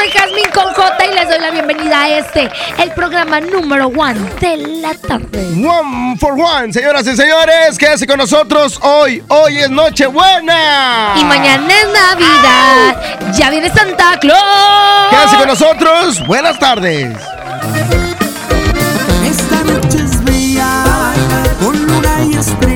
soy Jazmín con J y les doy la bienvenida a este, el programa número one de la tarde. One for one, señoras y señores, quédese con nosotros hoy. Hoy es Nochebuena. Y mañana es Navidad, ya viene Santa Claus. Quédese con nosotros. Buenas tardes. Esta noche es bella, con luna y estrellas,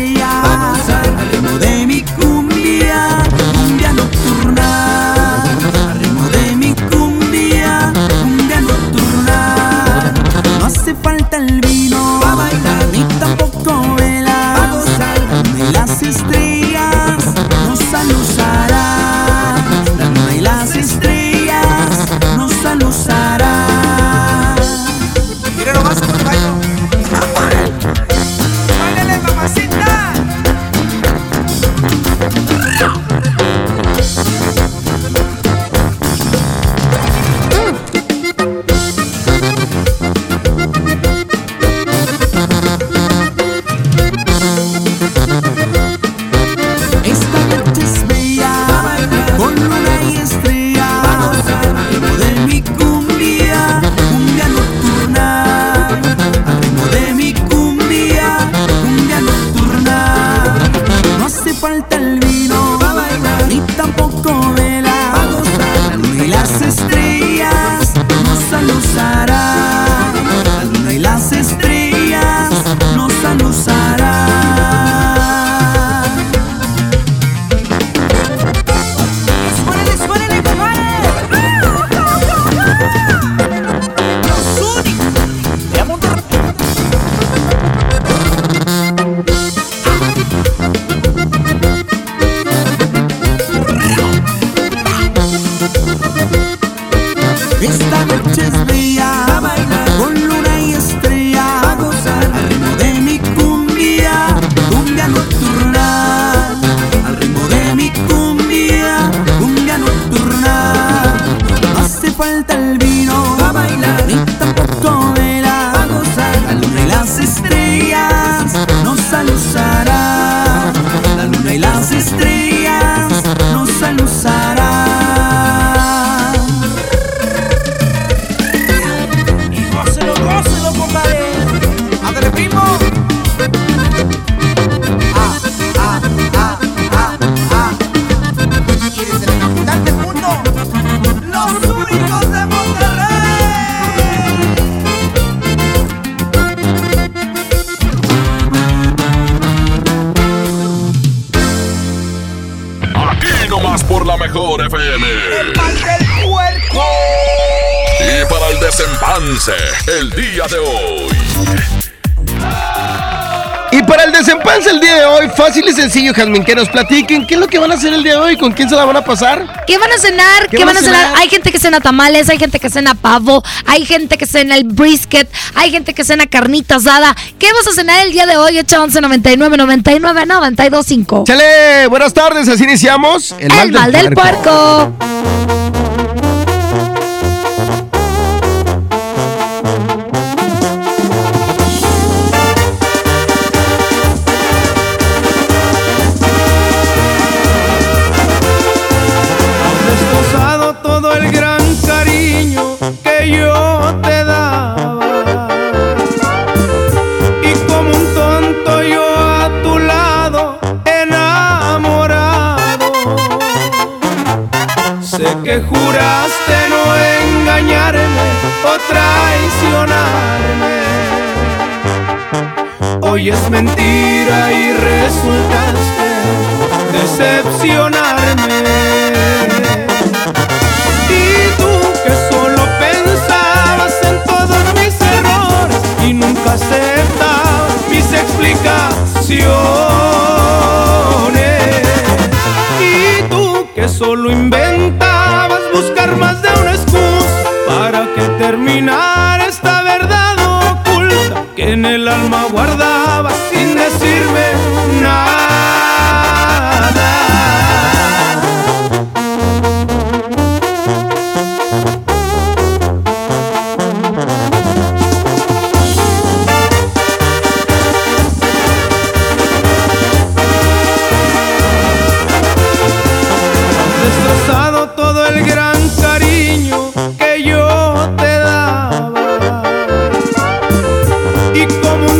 fácil y sencillo, Jazmín, que nos platiquen qué es lo que van a hacer el día de hoy, con quién se la van a pasar. ¿Qué van a cenar? ¿Qué, van a cenar? Hay gente que cena tamales, hay gente que cena pavo, hay gente que cena el brisket, hay gente que cena carnita asada. ¿Qué vas a cenar el día de hoy? 811 99 99 92 5. Chale, buenas tardes, así iniciamos. El mal del puerco. destrozado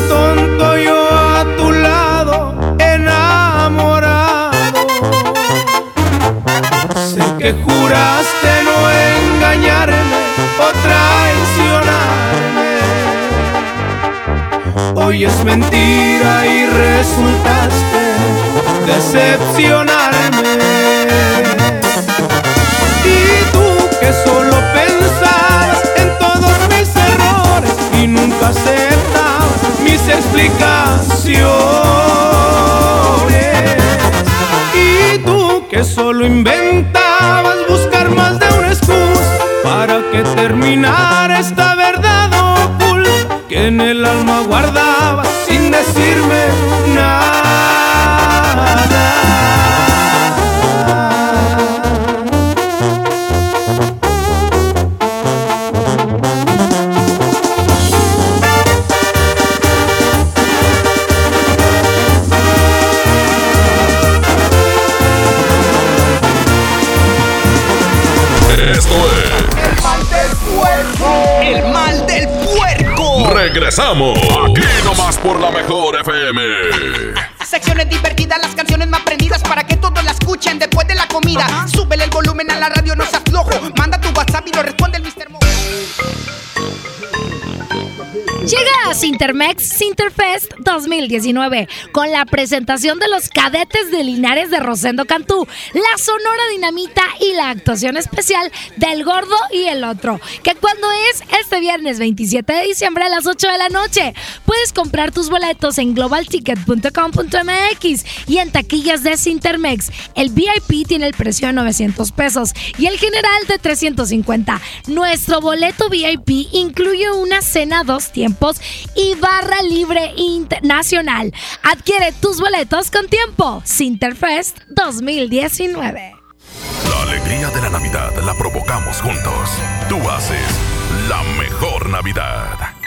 tonto yo a tu lado enamorado. Sé que juraste no engañarme o traicionarme. Hoy es mentira y resultaste decepcionarme. Y tú que solo pensabas en todos mis errores y nunca aceptabas explicaciones. Y tú que solo inventabas buscar más de una excusa para que terminara esta verdad oculta que en el alma guardabas sin decirme Regresamos. Aquí nomás por la mejor FM. Secciones divertidas, las canciones más prendidas para que todos la escuchen después de la comida. Súbele el volumen a la radio, no se Sintermex Sinterfest 2019 con la presentación de los cadetes de Linares de Rosendo Cantú, la Sonora Dinamita y la actuación especial del Gordo y el Otro, que cuando es este viernes 27 de diciembre a las 8 de la noche. Puedes comprar tus boletos en globalticket.com.mx y en taquillas de Sintermex. El VIP tiene el precio de 900 pesos y el general de 350. Nuestro boleto VIP incluye una cena dos tiempos y barra libre internacional. Adquiere tus boletos con tiempo. Sinterfest 2019. La alegría de la Navidad la provocamos juntos. Tú haces la mejor Navidad.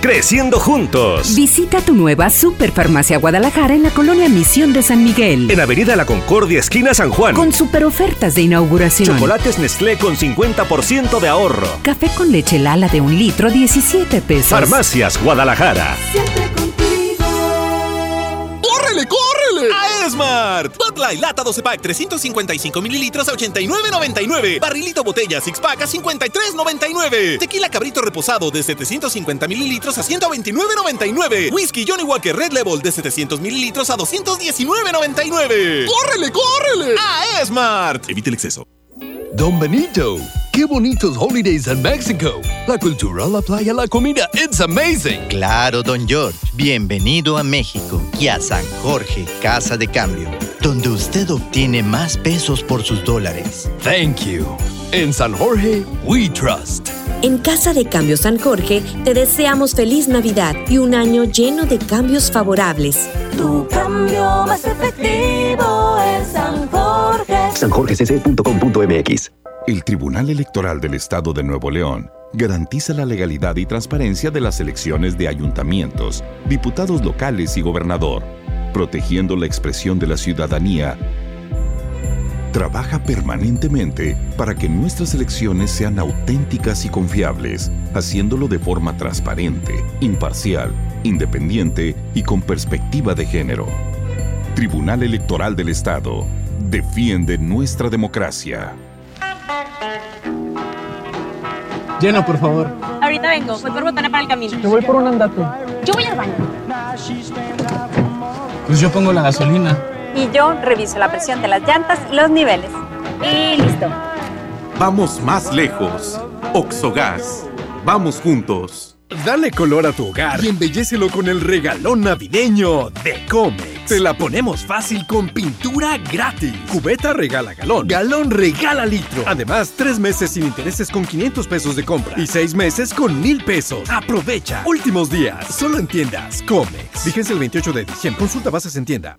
Creciendo juntos. Visita tu nueva Superfarmacia Guadalajara en la colonia Misión de San Miguel. En Avenida La Concordia, esquina San Juan. Con super ofertas de inauguración. Chocolates Nestlé con 50% de ahorro. Café con leche Lala de un litro, 17 pesos. Farmacias Guadalajara. ¡Córrele, córrele! A Esmart. Bud Light lata 12 pack 355 mililitros a 89.99. Barrilito botella six pack a 53.99. Tequila cabrito reposado de 750 mililitros a 129.99. Whisky Johnny Walker Red Level de 700 mililitros a 219.99. ¡Córrele, córrele! A Esmart. Evite el exceso. Don Benito, qué bonitos holidays en México. La cultura, la playa, la comida, it's amazing. Claro, don George. Bienvenido a México y a San Jorge, Casa de Cambio, donde usted obtiene más pesos por sus dólares. Thank you. En San Jorge, we trust. En Casa de Cambio San Jorge te deseamos feliz Navidad y un año lleno de cambios favorables. Tu cambio más efectivo en San Jorge. sanjorgecc.com.mx El Tribunal Electoral del Estado de Nuevo León garantiza la legalidad y transparencia de las elecciones de ayuntamientos, diputados locales y gobernador, protegiendo la expresión de la ciudadanía. Trabaja permanentemente para que nuestras elecciones sean auténticas y confiables, haciéndolo de forma transparente, imparcial, independiente y con perspectiva de género. Tribunal Electoral del Estado defiende nuestra democracia. Lleno, por favor. Ahorita vengo, voy por botana para el camino. Yo voy por un andate. Yo voy al baño. Pues yo pongo la gasolina. Y yo reviso la presión de las llantas y los niveles. Y listo. Vamos más lejos. Oxogas. Vamos juntos. Dale color a tu hogar y embellecelo con el regalón navideño de Comex. Te la ponemos fácil con pintura gratis. Cubeta regala galón. Galón regala litro. Además, tres meses sin intereses con 500 pesos de compra y seis meses con mil pesos. Aprovecha. Últimos días. Solo en tiendas Comex. Vigencia el 28 de diciembre. Consulta bases en tienda.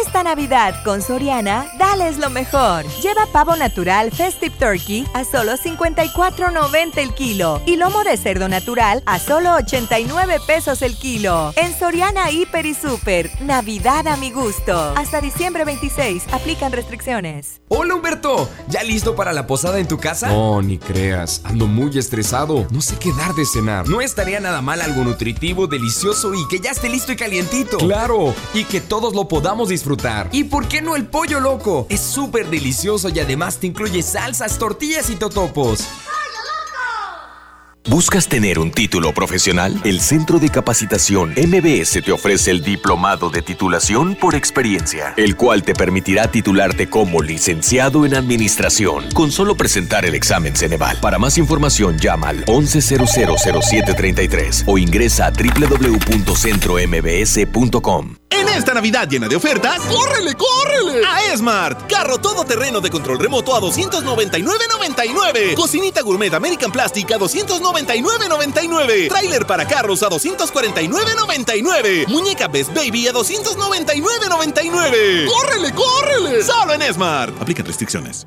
Esta Navidad con Soriana, dales lo mejor. Lleva pavo natural Festive Turkey a solo 54.90 el kilo y lomo de cerdo natural a solo 89 pesos el kilo. En Soriana Hiper y Super, Navidad a mi gusto. Hasta diciembre 26, aplican restricciones. Hola Humberto, ¿ya listo para la posada en tu casa? No, ni creas, ando muy estresado. No sé qué dar de cenar. No estaría nada mal algo nutritivo, delicioso y que ya esté listo y calientito. Claro, y que todos lo podamos disfrutar. ¿Y por qué no el pollo loco? Es súper delicioso y además te incluye salsas, tortillas y totopos. ¿Buscas tener un título profesional? El Centro de Capacitación MBS te ofrece el Diplomado de Titulación por Experiencia, el cual te permitirá titularte como licenciado en Administración con solo presentar el examen Ceneval. Para más información llama al 11000733 o ingresa a www.centrombs.com. En esta Navidad llena de ofertas, ¡córrele, córrele! A Esmart, carro todoterreno de control remoto a 299.99. Cocinita gourmet American Plastic a 299.99. Tráiler para carros a 249.99. Muñeca Best Baby a 299.99. ¡Córrele, córrele! Solo en Esmart. Aplican restricciones.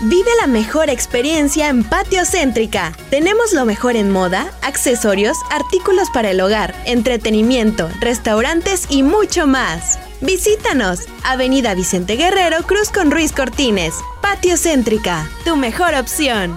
Vive la mejor experiencia en Patio Céntrica. Tenemos lo mejor en moda, accesorios, artículos para el hogar, entretenimiento, restaurantes y mucho más. Visítanos, Avenida Vicente Guerrero, Cruz con Ruiz Cortines. Patio Céntrica, tu mejor opción.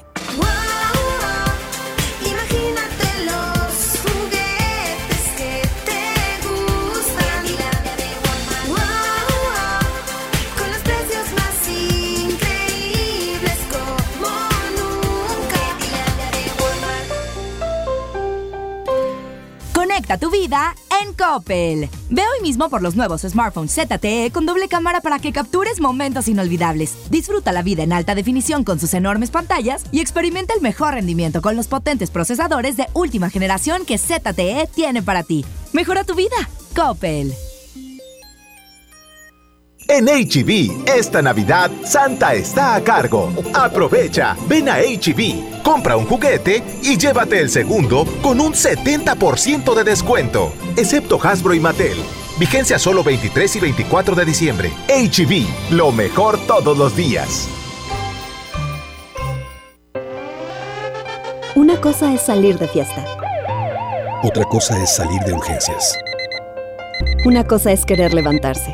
Tu vida en Coppel. Ve hoy mismo por los nuevos smartphones ZTE con doble cámara para que captures momentos inolvidables. Disfruta la vida en alta definición con sus enormes pantallas y experimenta el mejor rendimiento con los potentes procesadores de última generación que ZTE tiene para ti. Mejora tu vida. Coppel. En HB, esta Navidad, Santa está a cargo. Aprovecha, ven a HB, compra un juguete y llévate el segundo con un 70% de descuento, excepto Hasbro y Mattel. Vigencia solo 23 y 24 de diciembre. HB, lo mejor todos los días. Una cosa es salir de fiesta. Otra cosa es salir de urgencias. Una cosa es querer levantarse.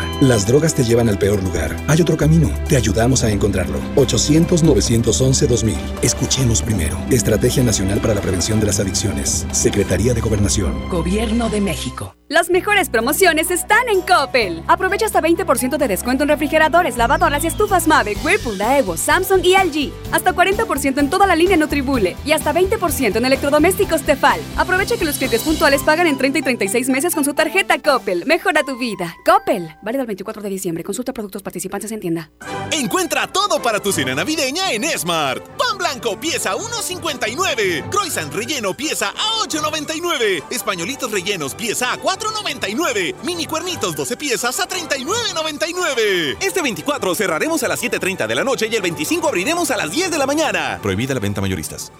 Las drogas te llevan al peor lugar. Hay otro camino. Te ayudamos a encontrarlo. 800-911-2000. Escuchemos primero. Estrategia Nacional para la Prevención de las Adicciones. Secretaría de Gobernación. Gobierno de México. Las mejores promociones están en Coppel. Aprovecha hasta 20% de descuento en refrigeradores, lavadoras y estufas Mave, Whirlpool, Daewoo, Samsung y LG. Hasta 40% en toda la línea Nutribule y hasta 20% en electrodomésticos Tefal. Aprovecha que los clientes puntuales pagan en 30 y 36 meses con su tarjeta Coppel. Mejora tu vida. Coppel. Válido 24 de diciembre. Consulta productos participantes en tienda. Encuentra todo para tu cena navideña en Smart. Pan blanco pieza 1.59. Croissant relleno pieza a 8.99. Españolitos rellenos pieza a 4.99. Mini cuernitos 12 piezas a 39.99. Este 24 cerraremos a las 7.30 de la noche y el 25 abriremos a las 10 de la mañana. Prohibida la venta mayoristas.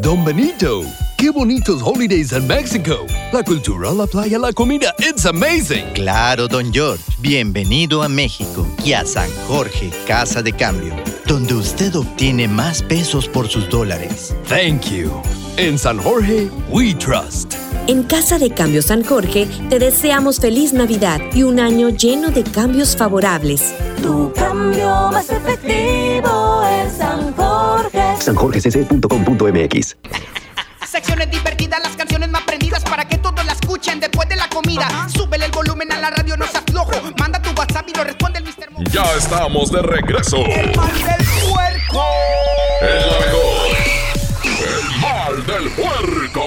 Don Benito, qué bonitos holidays en México. La cultura, la playa, la comida, it's amazing. Claro, don George. Bienvenido a México y a San Jorge, Casa de Cambio, donde usted obtiene más pesos por sus dólares. Thank you. En San Jorge, we trust. En Casa de Cambio San Jorge te deseamos feliz Navidad y un año lleno de cambios favorables. Tu cambio más efectivo en San Jorge. sanjorgecc.com.mx Secciones divertidas, las canciones más prendidas para que todos la escuchen después de la comida. Súbele el volumen a la radio, no seas flojo. Manda tu WhatsApp y lo responde el Mr. Mo- Ya estamos de regreso. El mal del puerco. El la mejor. El mal del puerco.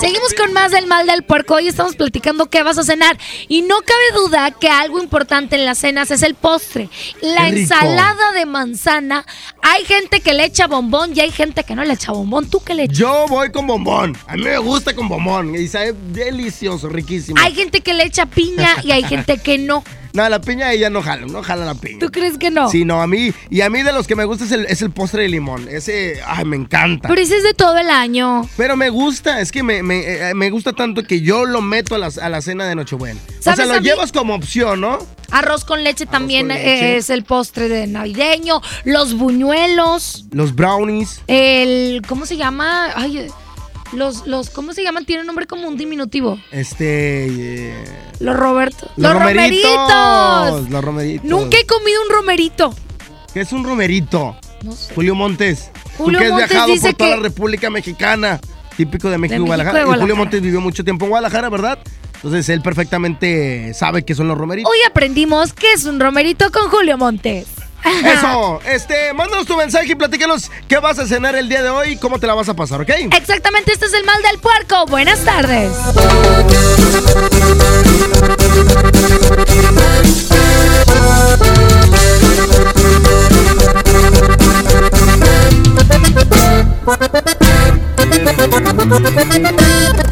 Seguimos con más del mal del puerco. Hoy estamos platicando qué vas a cenar. Y no cabe duda que algo importante en las cenas es el postre. La ensalada de manzana. Hay gente que le echa bombón y hay gente que no le echa bombón. ¿Tú qué le echas? Yo voy con bombón. A mí me gusta con bombón. Y sabe delicioso, riquísimo. Hay gente que le echa piña y hay gente que no. No, la piña ella no jala, no jala la piña. ¿Tú crees que no? Sí, no, a mí, y a mí de los que me gusta es el, es el postre de limón. Ese, ay, me encanta. Pero ese es de todo el año. Pero me gusta, es que me, me, eh, me gusta tanto que yo lo meto a la, a la cena de Nochebuena. O ¿Sabes sea, lo llevas como opción, ¿no? Arroz con leche también leche. eh, es el postre de navideño. Los buñuelos. Los brownies. El. ¿Cómo se llama? Ay, los, los. ¿Cómo se llaman? Tiene un nombre como un diminutivo. Este. eh, Los Roberto. los, romeritos. romeritos. Los romeritos. Nunca he comido un romerito. ¿Qué es un romerito? No sé. Julio Montes. Julio que has Montes viajado dice por toda que- la República Mexicana. Típico de México y Guadalajara. Y Julio. Montes vivió mucho tiempo en Guadalajara, ¿verdad? Entonces él perfectamente sabe qué son los romeritos. Hoy aprendimos que es un romerito con Julio Montes. Eso, este, mándanos tu mensaje y platícanos qué vas a cenar el día de hoy y cómo te la vas a pasar, ¿ok? Exactamente, este es el mal del puerco. Buenas tardes.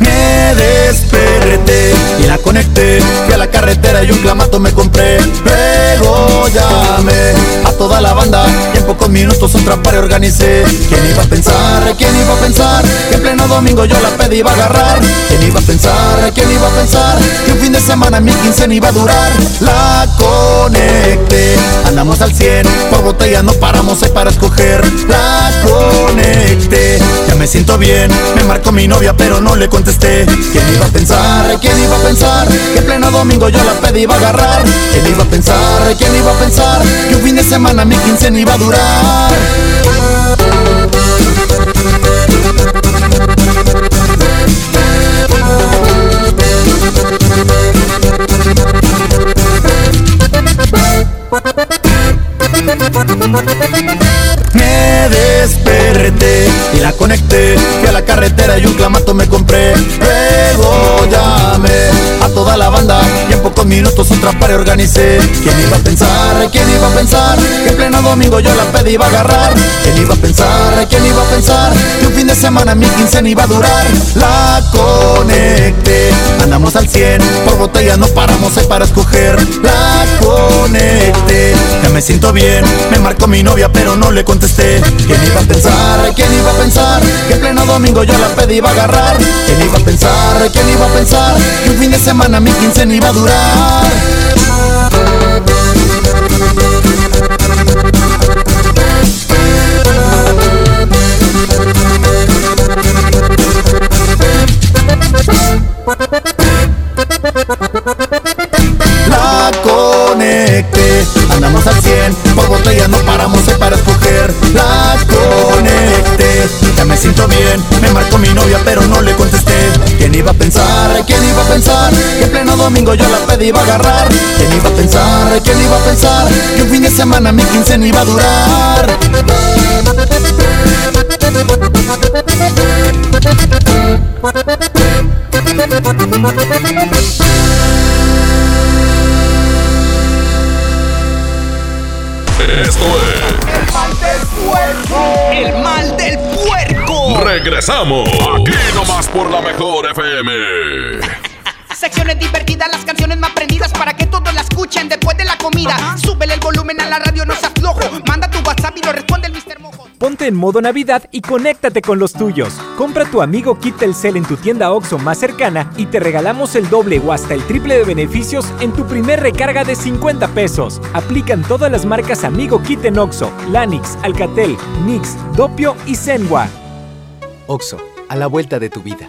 Me desperté y la conecté. Fui a la carretera y un clamato me compré. A toda la banda pocos minutos otra pared organicé. ¿Quién iba a pensar? ¿Quién iba a pensar? Que en pleno domingo yo la pedí iba a agarrar. ¿Quién iba a pensar? ¿Quién iba a pensar? Que un fin de semana mi quincena iba a durar. La conecté, andamos al 100. Por botella no paramos, hay para escoger. La conecté, ya me siento bien. Me marcó mi novia, pero no le contesté. ¿Quién iba a pensar? ¿Quién iba a pensar? Que en pleno domingo yo la pedí iba a agarrar. ¿Quién iba a pensar? ¿Quién iba a pensar? Que un fin de semana mi quincena iba a durar. Me desperté y la conecté. Fui a la carretera y un clamato me compré. Luego llamé a toda la banda pocos minutos otra pared organicé. ¿Quién iba a pensar? ¿Quién iba a pensar? Que en pleno domingo yo la pedí iba a agarrar. ¿Quién iba a pensar? ¿Quién iba a pensar? Que un fin de semana mi quincena iba a durar. La conecté, andamos al 100. Por botella no paramos, hay para escoger. La conecté, ya me siento bien. Me marcó mi novia, pero no le contesté. ¿Quién iba a pensar? ¿Quién iba a pensar? Que en pleno domingo yo la pedí iba a agarrar. ¿Quién iba a pensar? ¿Quién iba a pensar? Que un fin de semana mi quincena iba a durar. Pensar domingo yo la pedí iba a agarrar? ¿Quién iba a pensar? ¿Quién iba a pensar que un fin de semana mi quincena iba a durar? Esto es. El mal del puerco. Regresamos. Aquí nomás por la mejor FM. Secciones divertidas, las canciones más prendidas para que todos la escuchen después de la comida. Súbele el volumen a la radio, no se aflojo. Manda tu WhatsApp y lo responde el Mr. Mojo. Ponte en modo Navidad y conéctate con los tuyos. Compra tu amigo Kit Telcel en tu tienda OXO más cercana y te regalamos el doble o hasta el triple de beneficios en tu primer recarga de 50 pesos. Aplican todas las marcas Amigo Kit en OXO, Lanix, Alcatel, Nix, Dopio y Zenwa. Oxo, a la vuelta de tu vida.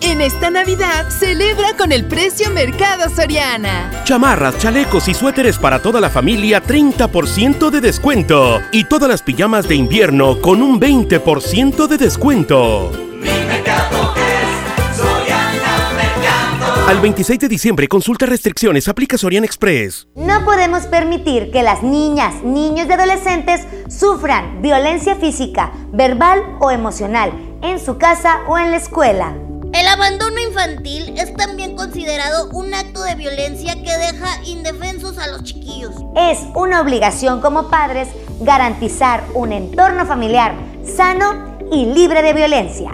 En esta Navidad, celebra con el precio Mercado Soriana. Chamarras, chalecos y suéteres para toda la familia 30% de descuento. Y todas las pijamas de invierno con un 20% de descuento. Al 26 de diciembre, consulta restricciones, aplica Sorian Express. No podemos permitir que las niñas, niños y adolescentes sufran violencia física, verbal o emocional en su casa o en la escuela. El abandono infantil es también considerado un acto de violencia que deja indefensos a los chiquillos. Es una obligación como padres garantizar un entorno familiar sano y libre de violencia.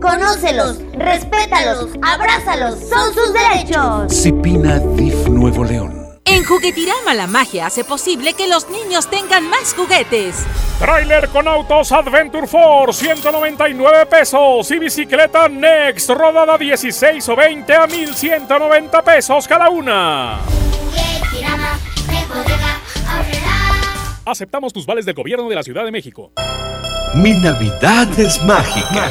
Conócelos, respétalos, abrázalos, son sus derechos. Cipina DIF Nuevo León. En Juguetirama la magia hace posible que los niños tengan más juguetes. Trailer con autos Adventure Force, 199 pesos. Y bicicleta Next, rodada 16 o 20 a 1190 pesos cada una. Aceptamos tus vales del gobierno de la Ciudad de México. Mi Navidad es mágica.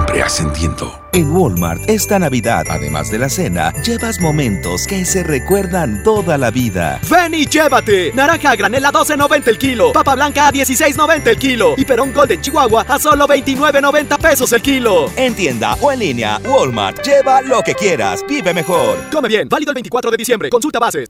Ascendiendo. En Walmart esta Navidad, además de la cena, llevas momentos que se recuerdan toda la vida. Ven y llévate. Naranja a granel a 12.90 el kilo. Papa blanca a 16.90 el kilo. Y perón Golden Chihuahua a solo 29.90 pesos el kilo. En tienda o en línea, Walmart. Lleva lo que quieras. Vive mejor. Come bien. Válido el 24 de diciembre. Consulta bases.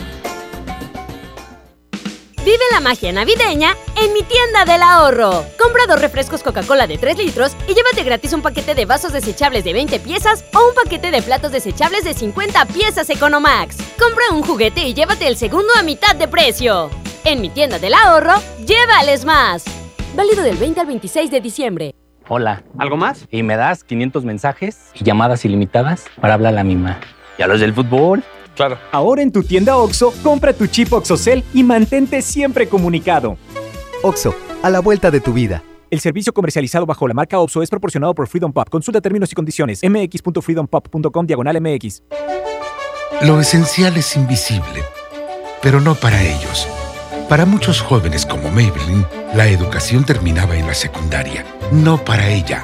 Vive la magia navideña en mi tienda del ahorro. Compra dos refrescos Coca-Cola de 3 litros y llévate gratis un paquete de vasos desechables de 20 piezas o un paquete de platos desechables de 50 piezas Economax. Compra un juguete y llévate el segundo a mitad de precio. En mi tienda del ahorro, llévales más. Válido del 20 al 26 de diciembre. Hola. ¿Algo más? Y me das 500 mensajes y llamadas ilimitadas para hablar a la misma. ¿Y a los del fútbol? Claro. Ahora en tu tienda OXO, compra tu chip OXOCEL y mantente siempre comunicado. OXO, a la vuelta de tu vida. El servicio comercializado bajo la marca OPSO es proporcionado por Freedom Pop. Consulta términos y condiciones. mx.freedompop.com diagonal mx. Lo esencial es invisible, pero no para ellos. Para muchos jóvenes como Maybelline, la educación terminaba en la secundaria. No para ella.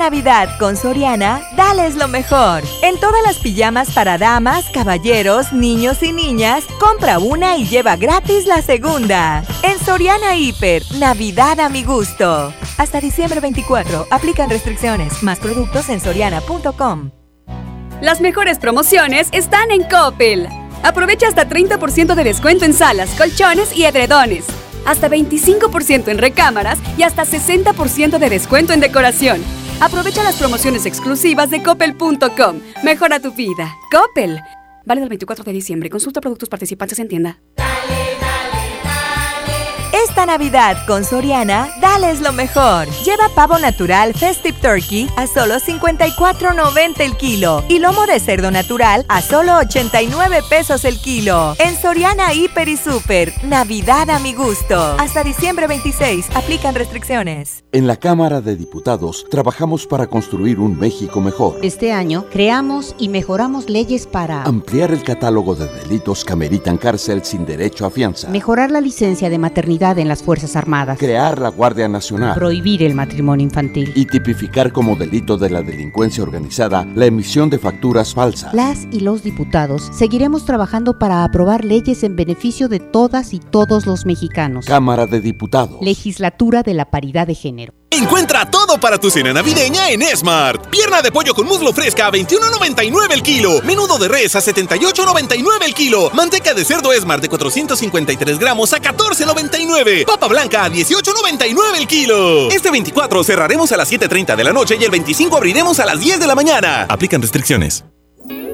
Navidad con Soriana, dales lo mejor. En todas las pijamas para damas, caballeros, niños y niñas, compra una y lleva gratis la segunda. En Soriana Hiper, Navidad a mi gusto. Hasta diciembre 24, aplican restricciones. Más productos en soriana.com. Las mejores promociones están en Coppel. Aprovecha hasta 30% de descuento en salas, colchones y edredones hasta 25% en recámaras y hasta 60% de descuento en decoración. Aprovecha las promociones exclusivas de coppel.com. Mejora tu vida. Coppel. Vale del 24 de diciembre. Consulta productos participantes en tienda. Esta Navidad con Soriana, dales lo mejor. Lleva pavo natural Festive Turkey a solo 54.90 el kilo y lomo de cerdo natural a solo 89 pesos el kilo. En Soriana Hiper y Super, Navidad a mi gusto. Hasta diciembre 26, aplican restricciones. En la Cámara de Diputados trabajamos para construir un México mejor. Este año creamos y mejoramos leyes para ampliar el catálogo de delitos que ameritan cárcel sin derecho a fianza, mejorar la licencia de maternidad en las Fuerzas Armadas, crear la Guardia Nacional, prohibir el matrimonio infantil y tipificar como delito de la delincuencia organizada la emisión de facturas falsas. Las y los diputados seguiremos trabajando para aprobar leyes en beneficio de todas y todos los mexicanos. Cámara de Diputados. Legislatura de la Paridad de Género. Encuentra todo para tu cena navideña en Smart. Pierna de pollo con muslo fresca a 21.99 el kilo. Menudo de res a 78.99 el kilo. Manteca de cerdo Smart de 453 gramos a 14.99. Papa blanca a 18.99 el kilo. Este 24 cerraremos a las 7.30 de la noche y el 25 abriremos a las 10 de la mañana. Aplican restricciones.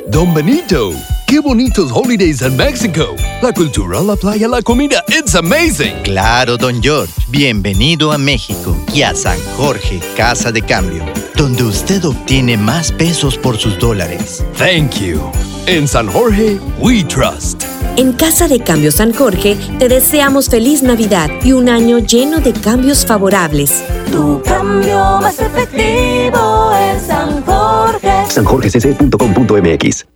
Don Benito, qué bonitos holidays en México. La cultura, la playa, la comida, it's amazing. Claro, Don George, bienvenido a México y a San Jorge, Casa de Cambio, donde usted obtiene más pesos por sus dólares. Thank you. En San Jorge, we trust. En Casa de Cambio San Jorge te deseamos feliz Navidad y un año lleno de cambios favorables. Tu cambio más efectivo en San Jorge. sanjorgecc.com.mx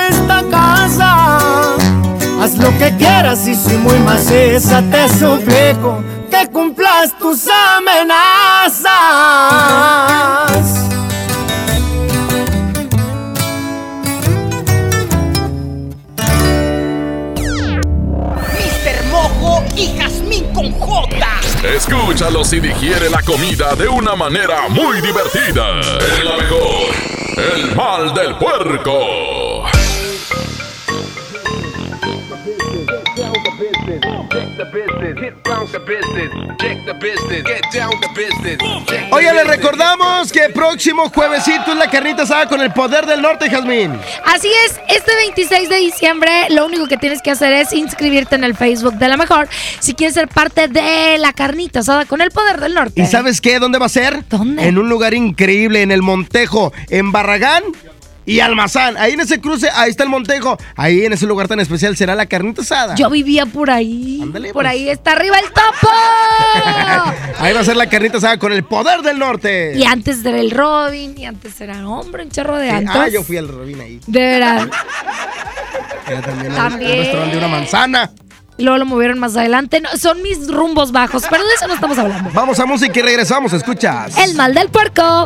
esta casa. Haz lo que quieras y soy muy maciza, te suplico que cumplas tus amenazas. Mr. Mojo y Jazmín con J. Escúchalo si digiere la comida de una manera muy divertida. Es la mejor. El mal del puerco. Oye, les recordamos que próximo juevesito es la carnita asada con el poder del norte, Jazmín. Así es, este 26 de diciembre lo único que tienes que hacer es inscribirte en el Facebook de la mejor si quieres ser parte de la carnita asada con el poder del norte. ¿Y sabes qué? ¿Dónde va a ser? ¿Dónde? En un lugar increíble, en el Montejo, en Barragán y Almazán. Ahí en ese cruce, ahí está el Montejo. Ahí en ese lugar tan especial será la carnita asada. Yo vivía por ahí. por pues. ahí está arriba el topo. Ahí va a ser la carnita asada con el poder del norte. y antes era el Robin, y antes era hombre, un chorro de Sí, antes. Ah, yo fui al Robin ahí. De veras. Era también, También. el restaurante de una manzana. Y luego lo movieron más adelante. No, son mis rumbos bajos, pero de eso no estamos hablando. Vamos a música y regresamos, escuchas. El mal del puerco.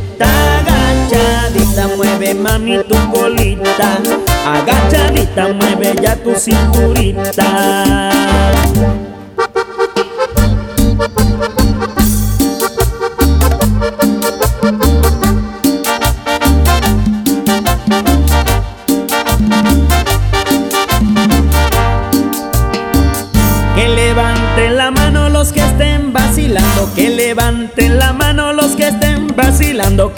Mami tu colita. Agachadita, mueve ya tu cinturita.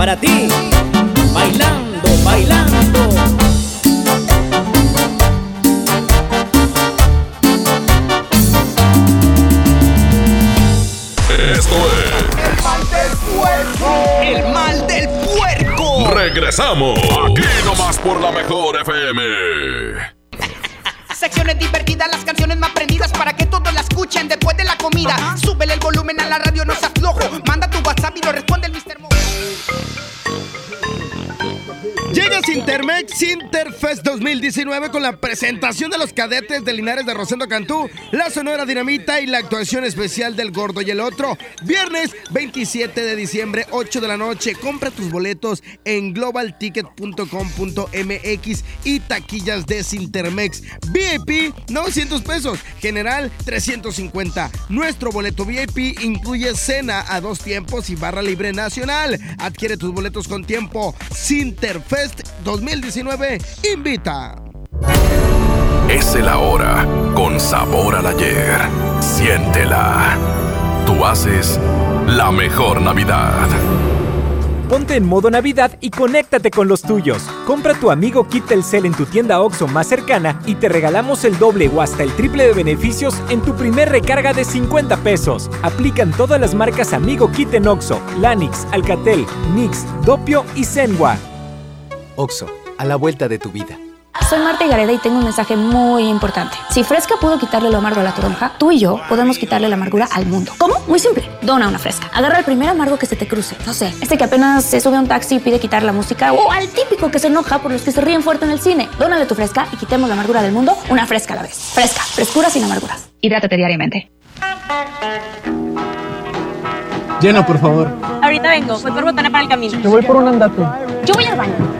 para ti, bailando, bailando. Esto es El mal del puerco. El mal del puerco. Regresamos. Aquí nomás por la mejor FM. Secciones divertidas las canciones más prendidas para que todos la escuchen después de la comida. Súbele el volumen a la radio, no se aflojo. Manda tu WhatsApp y lo responde el Mr. Mo. Llega Sintermex Sinterfest 2019 con la presentación de los cadetes de Linares de Rosendo Cantú, la Sonora Dinamita y la actuación especial del Gordo y el Otro. Viernes 27 de diciembre, 8 de la noche. Compra tus boletos en globalticket.com.mx y taquillas de Sintermex. VIP 900 pesos, general 350. Nuestro boleto VIP incluye cena a dos tiempos y barra libre nacional. Adquiere tus boletos con tiempo. Sinterfest 2019 invita. Es el ahora con sabor al ayer. Siéntela. Tú haces la mejor Navidad. Ponte en modo Navidad y conéctate con los tuyos. Compra tu amigo Kit Telcel en tu tienda OXO más cercana y te regalamos el doble o hasta el triple de beneficios en tu primer recarga de 50 pesos. Aplican todas las marcas Amigo Kit en OXO, Lanix, Alcatel, Nix, Dopio y Zenwa. Oxo, a la vuelta de tu vida. Soy Marta Gareda y tengo un mensaje muy importante. Si Fresca pudo quitarle lo amargo a la toronja, tú y yo podemos quitarle la amargura al mundo. ¿Cómo? Muy simple. Dona una Fresca. Agarra el primer amargo que se te cruce. No sé, este que apenas se sube a un taxi y pide quitar la música o al típico que se enoja por los que se ríen fuerte en el cine. Dónale tu Fresca y quitemos la amargura del mundo una Fresca a la vez. Fresca. Frescura sin amarguras. Hidrátate diariamente. Llena, por favor. Ahorita vengo, voy por botana para el camino. Te voy por un andate. Yo voy al baño.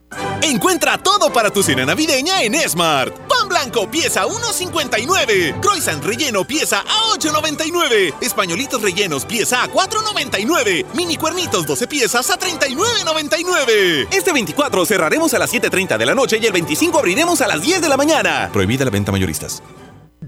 Encuentra todo para tu cena navideña en Smart. Pan blanco pieza 1.59. Croissant relleno pieza a 8.99. Españolitos rellenos pieza a 4.99. Mini cuernitos 12 piezas a 39.99. Este 24 cerraremos a las 7.30 de la noche y el 25 abriremos a las 10 de la mañana. Prohibida la venta mayoristas.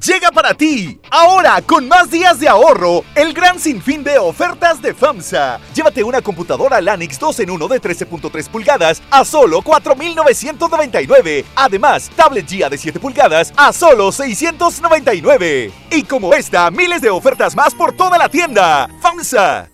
Llega para ti, ahora con más días de ahorro, el gran sinfín de ofertas de FAMSA. Llévate una computadora Lanix 2 en 1 de 13.3 pulgadas a solo 4.999. Además, tablet GIA de 7 pulgadas a solo 699. Y como esta, miles de ofertas más por toda la tienda. FAMSA.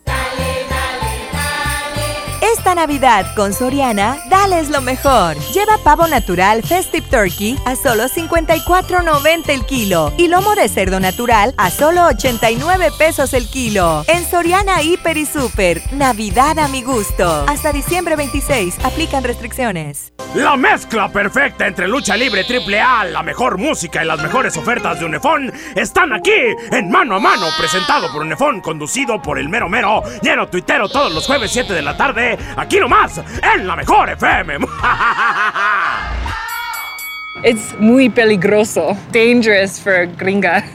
Esta Navidad con Soriana, dales lo mejor. Lleva pavo natural Festive Turkey a solo 54.90 el kilo y lomo de cerdo natural a solo 89 pesos el kilo. En Soriana Hiper y Super, Navidad a mi gusto. Hasta diciembre 26, aplican restricciones. La mezcla perfecta entre lucha libre triple A, la mejor música y las mejores ofertas de Unefón están aquí en Mano a Mano, presentado por Unefón, conducido por el mero mero, lleno tuitero todos los jueves 7 de la tarde, aquí nomás, en la mejor FM. Es muy peligroso. Dangerous for gringa.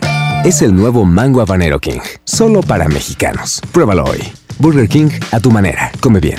Es el nuevo Mango Habanero King, solo para mexicanos. Pruébalo hoy. Burger King a tu manera. Come bien.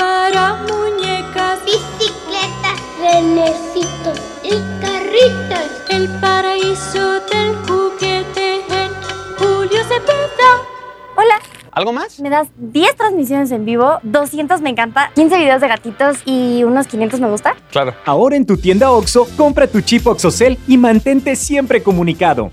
Para muñecas, bicicletas, renecitos y carritos. El paraíso del juguete en Julio Cepeda. Hola. ¿Algo más? Me das 10 transmisiones en vivo, 200 me encanta, 15 videos de gatitos y unos 500 me gusta. Claro. Ahora en tu tienda OXO, compra tu chip OXOCEL y mantente siempre comunicado.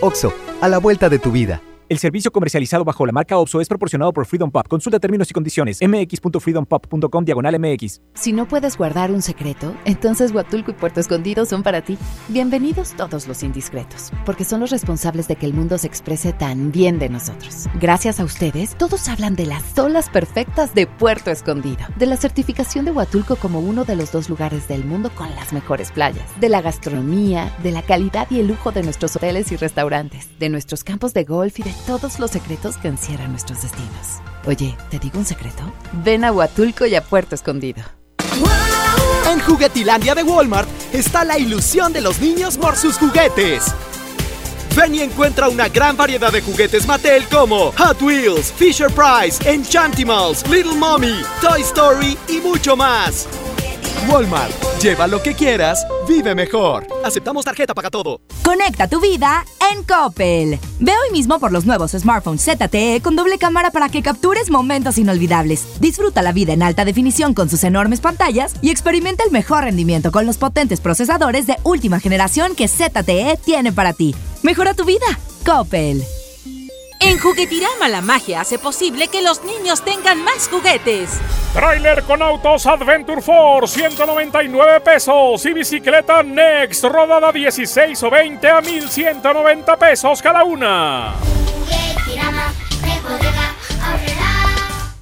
Oxo, a la vuelta de tu vida. El servicio comercializado bajo la marca OPSO es proporcionado por Freedom Pop. Consulta términos y condiciones. mx.freedompop.com diagonal mx. Si no puedes guardar un secreto, entonces Huatulco y Puerto Escondido son para ti. Bienvenidos todos los indiscretos, porque son los responsables de que el mundo se exprese tan bien de nosotros. Gracias a ustedes, todos hablan de las olas perfectas de Puerto Escondido, de la certificación de Huatulco como uno de los dos lugares del mundo con las mejores playas, de la gastronomía, de la calidad y el lujo de nuestros hoteles y restaurantes, de nuestros campos de golf y de todos los secretos que encierran nuestros destinos. Oye, ¿te digo un secreto? Ven a Huatulco y a Puerto Escondido. En Juguetilandia de Walmart está la ilusión de los niños por sus juguetes. Ven y encuentra una gran variedad de juguetes Mattel como Hot Wheels, Fisher Price, Enchantimals, Little Mommy, Toy Story y mucho más. Walmart, lleva lo que quieras, vive mejor. Aceptamos tarjeta para todo. Conecta tu vida en Coppel. Ve hoy mismo por los nuevos smartphones ZTE con doble cámara para que captures momentos inolvidables. Disfruta la vida en alta definición con sus enormes pantallas y experimenta el mejor rendimiento con los potentes procesadores de última generación que ZTE tiene para ti. Mejora tu vida. Coppel. En Juguetirama la magia hace posible que los niños tengan más juguetes. Trailer con autos Adventure Force, 199 pesos. Y bicicleta Next, rodada 16 o 20 a 1190 pesos cada una.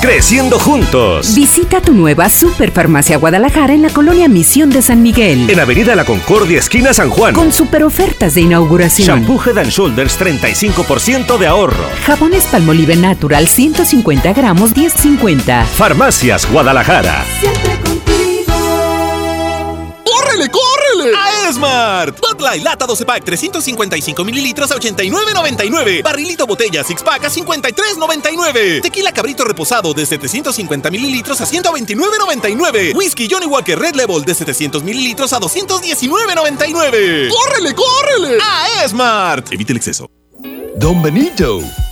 Creciendo juntos. Visita tu nueva Superfarmacia Guadalajara en la colonia Misión de San Miguel. En Avenida La Concordia, esquina San Juan. Con super ofertas de inauguración. Shampoo Head and Shoulders 35% de ahorro. Jabones Palmolive Natural 150 gramos 10.50. Farmacias Guadalajara. Siempre A Esmart. Bud Light lata 12 pack 355 mililitros a 89.99. Barrilito botella six pack a 53.99. Tequila cabrito reposado de 750 mililitros a 129.99. Whisky Johnny Walker Red Level de 700 mililitros a 219.99. ¡Córrele, córrele! A Esmart. Evite el exceso. Don Benito,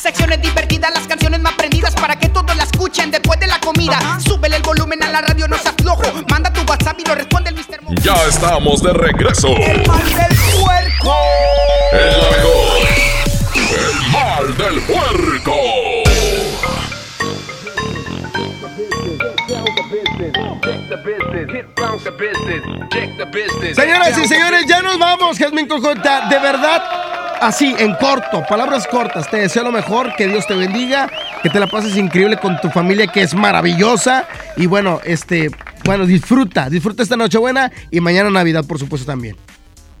Secciones divertidas, las canciones más prendidas para que todos la escuchen después de la comida. Súbele el volumen a la radio, no seas flojo. Manda tu WhatsApp y lo responde el Mr. Mo- Ya estamos de regreso. El mal del puerco. Es la mejor. El mal del puerco. Señoras y señores, ya nos vamos, Jasmine Cojota. De verdad, así, en corto, palabras cortas. Te deseo lo mejor, que Dios te bendiga, que te la pases increíble con tu familia, que es maravillosa. Y bueno, este, bueno, disfruta, disfruta esta Nochebuena y mañana Navidad, por supuesto, también.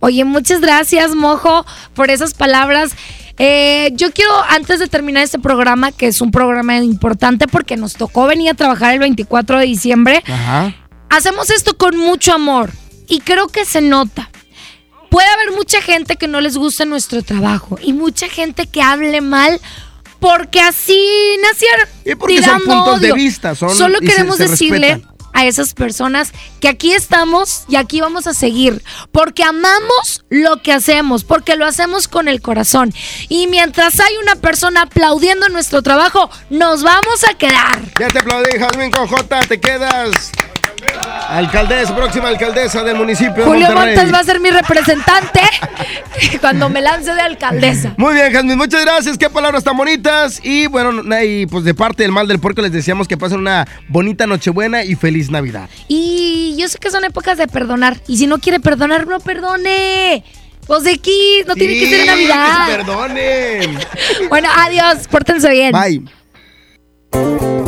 Oye, muchas gracias, Mojo, por esas palabras. Eh, yo quiero, antes de terminar este programa, que es un programa importante porque nos tocó venir a trabajar el 24 de diciembre, Ajá. hacemos esto con mucho amor y creo que se nota. Puede haber mucha gente que no les guste nuestro trabajo y mucha gente que hable mal porque así nacieron. Y porque son tirando puntos de vista, son- Solo se- queremos se decirle respetan. a esas personas que aquí estamos y aquí vamos a seguir, porque amamos lo que hacemos, porque lo hacemos con el corazón. Y mientras hay una persona aplaudiendo nuestro trabajo, nos vamos a quedar. Ya te aplaudí, Jasmine Cojota, te quedas. Alcaldesa, próxima alcaldesa del municipio Julio de Monterrey. Montes va a ser mi representante cuando me lance de alcaldesa. Muy bien, Jasmine, muchas gracias. Qué palabras tan bonitas. Y bueno, y pues de parte del mal del puerco les deseamos que pasen una bonita Nochebuena y feliz Navidad. Y yo sé que son épocas de perdonar. Y si no quiere perdonar, no perdone. Pues X, no tiene que ser Navidad. que se perdonen. Bueno, adiós, pórtense bien. Bye.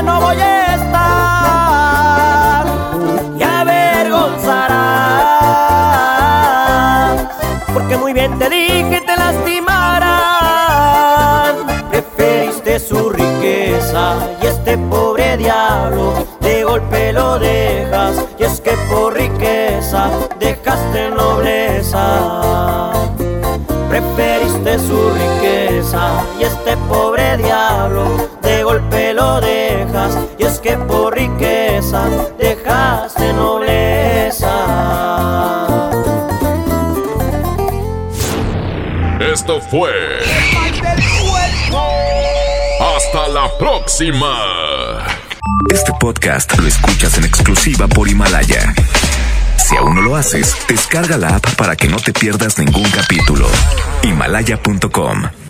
bien te lastimarán preferiste su riqueza y este pobre diablo de golpe lo dejas. Y es que por riqueza dejaste nobleza. Preferiste su riqueza y este pobre diablo Esto fue. Hasta la próxima. Este podcast lo escuchas en exclusiva por Himalaya. Si aún no lo haces, descarga la app para que no te pierdas ningún capítulo. Himalaya.com